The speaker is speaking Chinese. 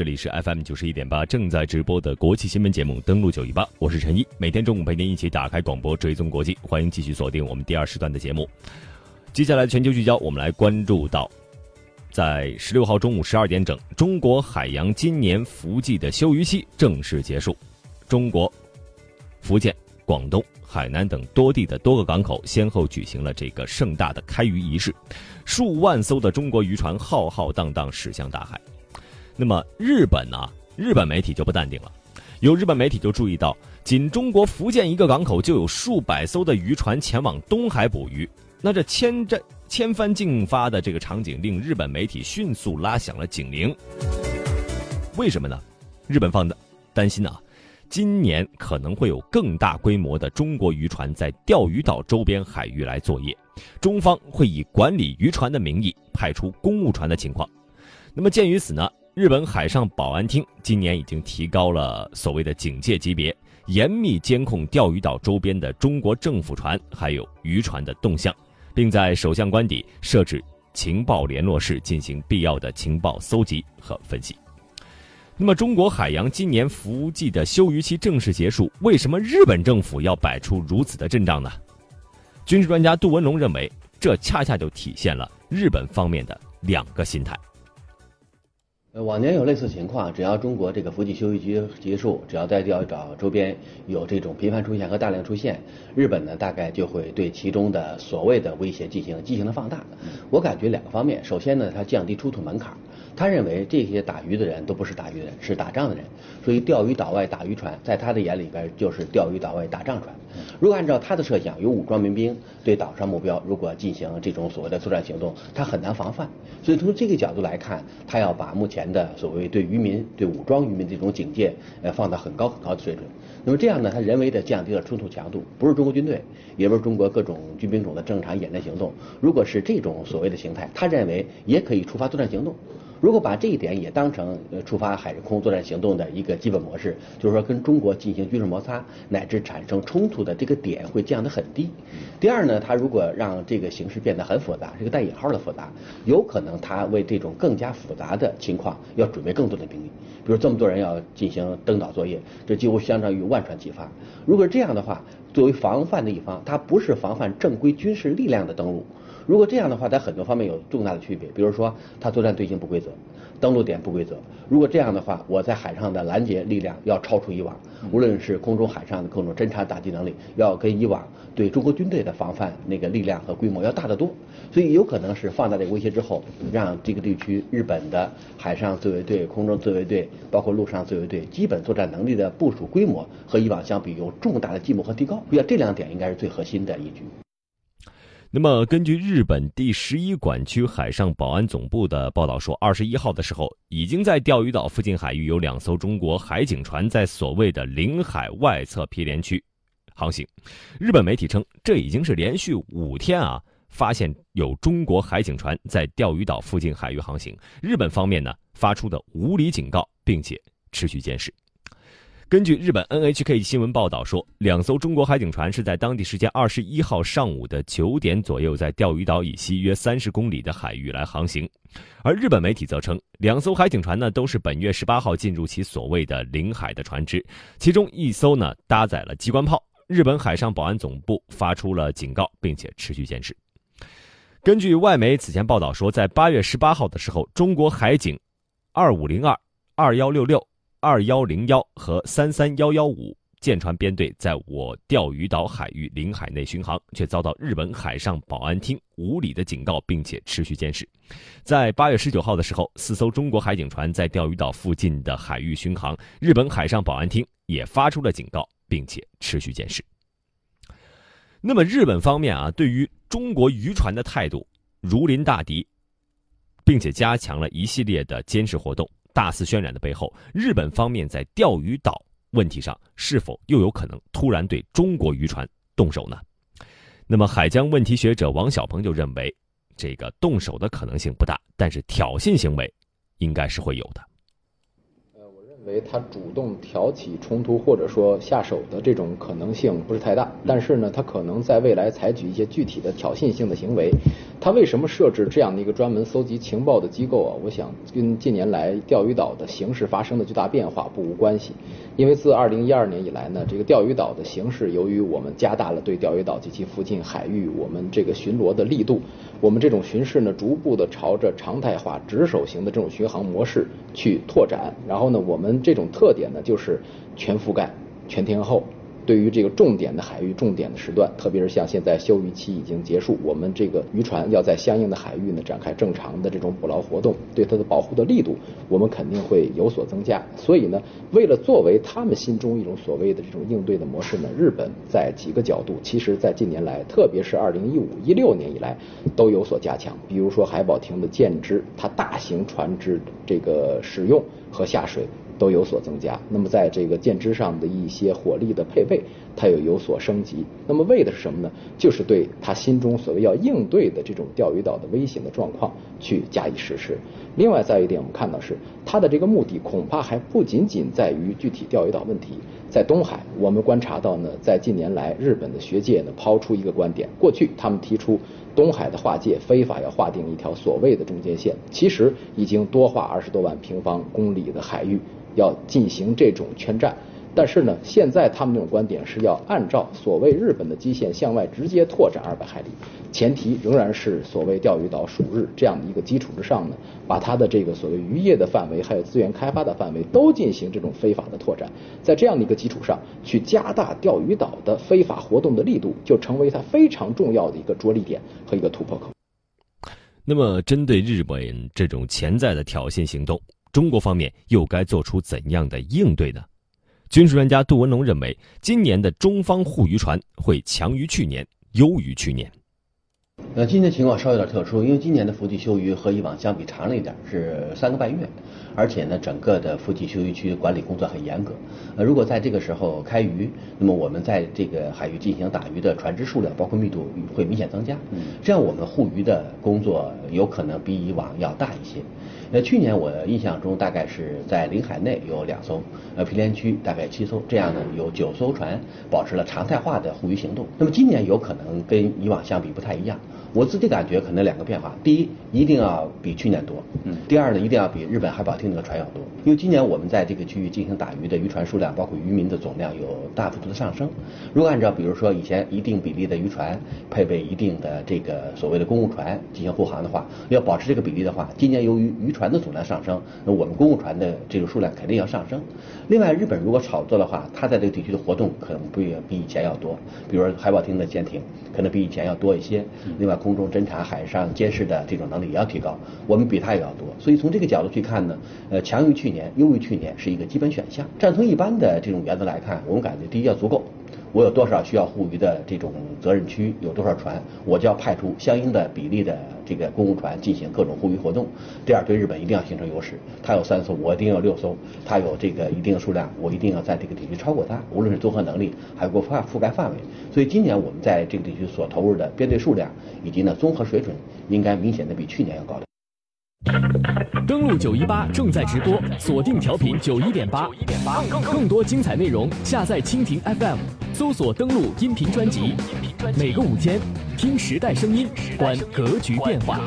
这里是 FM 九十一点八正在直播的国际新闻节目，登录九一八，我是陈一，每天中午陪您一起打开广播，追踪国际，欢迎继续锁定我们第二时段的节目。接下来全球聚焦，我们来关注到，在十六号中午十二点整，中国海洋今年伏季的休渔期正式结束，中国、福建、广东。海南等多地的多个港口先后举行了这个盛大的开渔仪式，数万艘的中国渔船浩浩荡荡驶向大海。那么日本呢？日本媒体就不淡定了，有日本媒体就注意到，仅中国福建一个港口就有数百艘的渔船前往东海捕鱼。那这千战千帆竞发的这个场景，令日本媒体迅速拉响了警铃。为什么呢？日本方的担心啊。今年可能会有更大规模的中国渔船在钓鱼岛周边海域来作业，中方会以管理渔船的名义派出公务船的情况。那么鉴于此呢，日本海上保安厅今年已经提高了所谓的警戒级别，严密监控钓鱼岛周边的中国政府船还有渔船的动向，并在首相官邸设置情报联络室进行必要的情报搜集和分析。那么，中国海洋今年伏季的休渔期正式结束，为什么日本政府要摆出如此的阵仗呢？军事专家杜文龙认为，这恰恰就体现了日本方面的两个心态。呃，往年有类似情况，只要中国这个伏季休息期结束，只要在钓鱼岛周边有这种频繁出现和大量出现，日本呢大概就会对其中的所谓的威胁进行畸形的放大。我感觉两个方面，首先呢，它降低出土门槛。他认为这些打鱼的人都不是打鱼的人，是打仗的人，所以钓鱼岛外打渔船在他的眼里边就是钓鱼岛外打仗船。如果按照他的设想，有武装民兵对岛上目标如果进行这种所谓的作战行动，他很难防范。所以从这个角度来看，他要把目前的所谓对渔民、对武装渔民这种警戒，呃，放到很高很高的水准。那么这样呢，他人为的降低了冲突强度，不是中国军队，也不是中国各种军兵种的正常演练行动。如果是这种所谓的形态，他认为也可以触发作战行动。如果把这一点也当成呃触发海空作战行动的一个基本模式，就是说跟中国进行军事摩擦乃至产生冲突的这个点会降得很低。第二呢，他如果让这个形势变得很复杂，这个带引号的复杂，有可能他为这种更加复杂的情况要准备更多的兵力，比如这么多人要进行登岛作业，这几乎相当于万船齐发。如果这样的话，作为防范的一方，他不是防范正规军事力量的登陆。如果这样的话，在很多方面有重大的区别，比如说它作战队形不规则，登陆点不规则。如果这样的话，我在海上的拦截力量要超出以往，无论是空中、海上的各种侦察打击能力，要跟以往对中国军队的防范那个力量和规模要大得多。所以有可能是放大这个威胁之后，让这个地区日本的海上自卫队、空中自卫队，包括陆上自卫队，基本作战能力的部署规模和以往相比有重大的进步和提高。要这两点应该是最核心的依据。那么，根据日本第十一管区海上保安总部的报道说，二十一号的时候，已经在钓鱼岛附近海域有两艘中国海警船在所谓的领海外侧毗连区航行。日本媒体称，这已经是连续五天啊，发现有中国海警船在钓鱼岛附近海域航行。日本方面呢，发出的无理警告，并且持续监视。根据日本 NHK 新闻报道说，两艘中国海警船是在当地时间二十一号上午的九点左右，在钓鱼岛以西约三十公里的海域来航行。而日本媒体则称，两艘海警船呢都是本月十八号进入其所谓的领海的船只，其中一艘呢搭载了机关炮。日本海上保安总部发出了警告，并且持续监视。根据外媒此前报道说，在八月十八号的时候，中国海警二五零二二幺六六。二幺零幺和三三幺幺五舰船编队在我钓鱼岛海域领海内巡航，却遭到日本海上保安厅无理的警告，并且持续监视。在八月十九号的时候，四艘中国海警船在钓鱼岛附近的海域巡航，日本海上保安厅也发出了警告，并且持续监视。那么，日本方面啊，对于中国渔船的态度如临大敌，并且加强了一系列的监视活动。大肆渲染的背后，日本方面在钓鱼岛问题上是否又有可能突然对中国渔船动手呢？那么，海疆问题学者王小鹏就认为，这个动手的可能性不大，但是挑衅行为应该是会有的。呃，我认为他主动挑起冲突或者说下手的这种可能性不是太大，但是呢，他可能在未来采取一些具体的挑衅性的行为，它为什么设置这样的一个专门搜集情报的机构啊？我想跟近年来钓鱼岛的形势发生的巨大变化不无关系。因为自二零一二年以来呢，这个钓鱼岛的形势，由于我们加大了对钓鱼岛及其附近海域我们这个巡逻的力度，我们这种巡视呢，逐步的朝着常态化、值守型的这种巡航模式去拓展。然后呢，我们这种特点呢，就是全覆盖、全天候。对于这个重点的海域、重点的时段，特别是像现在休渔期已经结束，我们这个渔船要在相应的海域呢展开正常的这种捕捞活动，对它的保护的力度，我们肯定会有所增加。所以呢，为了作为他们心中一种所谓的这种应对的模式呢，日本在几个角度，其实在近年来，特别是二零一五、一六年以来，都有所加强。比如说海保厅的舰只，它大型船只这个使用和下水。都有所增加。那么，在这个舰只上的一些火力的配备，它又有所升级。那么，为的是什么呢？就是对他心中所谓要应对的这种钓鱼岛的危险的状况去加以实施。另外，再一点，我们看到是它的这个目的恐怕还不仅仅在于具体钓鱼岛问题。在东海，我们观察到呢，在近年来，日本的学界呢抛出一个观点：过去他们提出东海的划界非法要划定一条所谓的中间线，其实已经多划二十多万平方公里的海域。要进行这种圈占，但是呢，现在他们这种观点是要按照所谓日本的基线向外直接拓展二百海里，前提仍然是所谓钓鱼岛属日这样的一个基础之上呢，把它的这个所谓渔业的范围还有资源开发的范围都进行这种非法的拓展，在这样的一个基础上去加大钓鱼岛的非法活动的力度，就成为它非常重要的一个着力点和一个突破口。那么，针对日本这种潜在的挑衅行动。中国方面又该做出怎样的应对呢？军事专家杜文龙认为，今年的中方护渔船会强于去年，优于去年。呃，今年情况稍有点特殊，因为今年的伏季休渔和以往相比长了一点，是三个半月，而且呢，整个的伏季休渔区管理工作很严格。呃，如果在这个时候开渔，那么我们在这个海域进行打鱼的船只数量，包括密度会明显增加，这样我们护渔的工作有可能比以往要大一些。呃，去年我印象中大概是在领海内有两艘，呃，毗连区大概七艘，这样呢有九艘船保持了常态化的护渔行动。那么今年有可能跟以往相比不太一样。我自己感觉可能两个变化，第一一定要比去年多，嗯，第二呢一定要比日本海保厅那个船要多，因为今年我们在这个区域进行打鱼的渔船数量，包括渔民的总量有大幅度的上升。如果按照比如说以前一定比例的渔船配备一定的这个所谓的公务船进行护航的话，要保持这个比例的话，今年由于渔船的总量上升，那我们公务船的这个数量肯定要上升。另外，日本如果炒作的话，它在这个地区的活动可能不比以前要多，比如说海保厅的舰艇可能比以前要多一些。另外，空中侦察、海上监视的这种能力也要提高，我们比他也要多，所以从这个角度去看呢，呃，强于去年、优于去年是一个基本选项。站从一般的这种原则来看，我们感觉第一要足够。我有多少需要护渔的这种责任区，有多少船，我就要派出相应的比例的这个公务船进行各种护渔活动。第二，对日本一定要形成优势，他有三艘，我一定要六艘；他有这个一定的数量，我一定要在这个地区超过他，无论是综合能力还有覆覆盖范围。所以今年我们在这个地区所投入的编队数量以及呢综合水准，应该明显的比去年要高的。登录九一八正在直播，锁定调频九一点八，更多精彩内容下载蜻蜓 FM，搜索登录音频专辑，每个午间听时代声音，观格局变化。